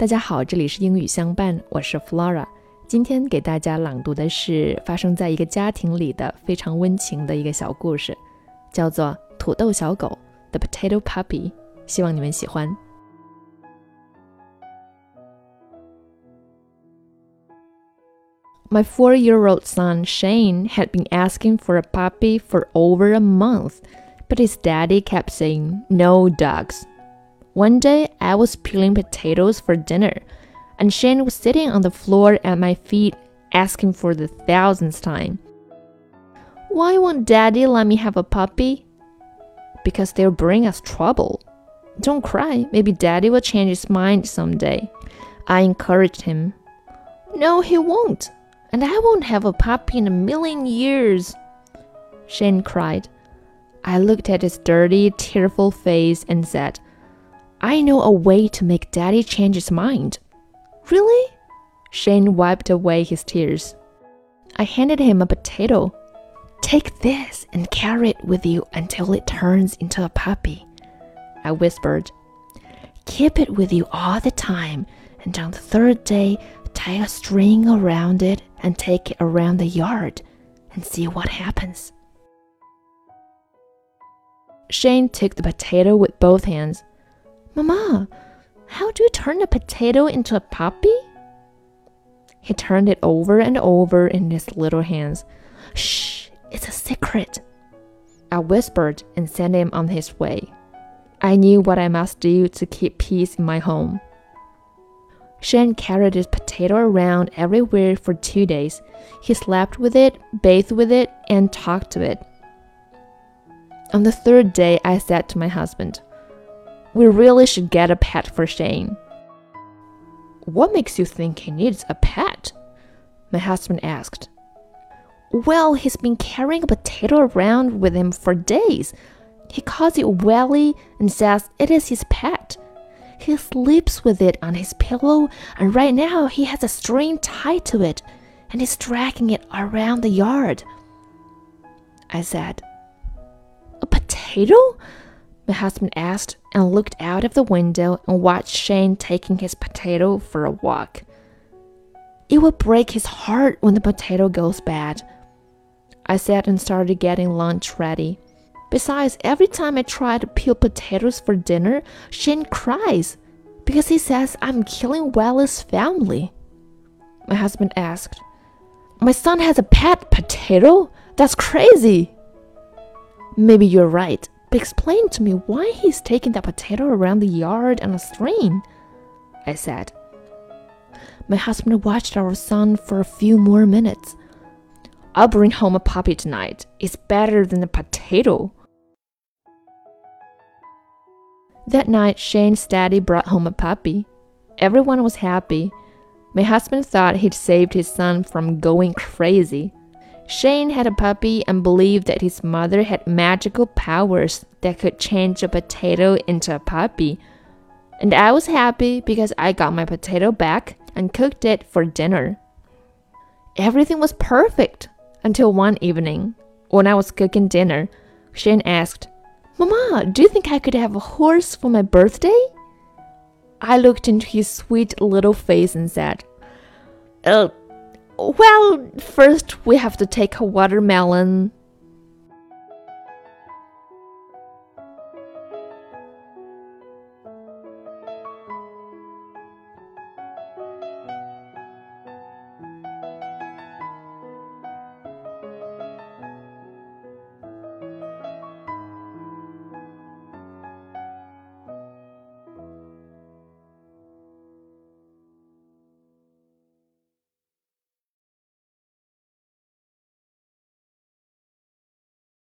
大家好，这里是英语相伴，我是 Flora。今天给大家朗读的是发生在一个家庭里的非常温情的一个小故事，叫做《土豆小狗》（The Potato Puppy）。希望你们喜欢。My four year old son Shane had been asking for a puppy for over a month, but his daddy kept saying, No dogs. one day I was peeling potatoes for dinner, and Shane was sitting on the floor at my feet asking for the thousandth time. Why won't daddy let me have a puppy? Because they'll bring us trouble. Don't cry, maybe daddy will change his mind someday. I encouraged him. No, he won't, and I won't have a puppy in a million years. Shane cried. I looked at his dirty, tearful face and said, I know a way to make Daddy change his mind. Really? Shane wiped away his tears. I handed him a potato. Take this and carry it with you until it turns into a puppy. I whispered. Keep it with you all the time, and on the third day, tie a string around it and take it around the yard and see what happens. Shane took the potato with both hands Mama, how do you turn a potato into a puppy? He turned it over and over in his little hands. Shh, it's a secret. I whispered and sent him on his way. I knew what I must do to keep peace in my home. Shane carried his potato around everywhere for two days. He slept with it, bathed with it, and talked to it. On the third day, I said to my husband, we really should get a pet for Shane. What makes you think he needs a pet? My husband asked. Well, he's been carrying a potato around with him for days. He calls it Welly and says it is his pet. He sleeps with it on his pillow, and right now he has a string tied to it and is dragging it around the yard. I said, A potato? My husband asked and looked out of the window and watched Shane taking his potato for a walk. It will break his heart when the potato goes bad. I said and started getting lunch ready. Besides, every time I try to peel potatoes for dinner, Shane cries because he says I'm killing Wallace's family. My husband asked, My son has a pet potato? That's crazy! Maybe you're right, but explain to me why he's taking that potato around the yard on a string, I said. My husband watched our son for a few more minutes. I'll bring home a puppy tonight. It's better than a potato. That night, Shane's daddy brought home a puppy. Everyone was happy. My husband thought he'd saved his son from going crazy. Shane had a puppy and believed that his mother had magical powers that could change a potato into a puppy. And I was happy because I got my potato back and cooked it for dinner. Everything was perfect until one evening when I was cooking dinner. Shane asked, Mama, do you think I could have a horse for my birthday? I looked into his sweet little face and said, Oh, well, first we have to take a watermelon,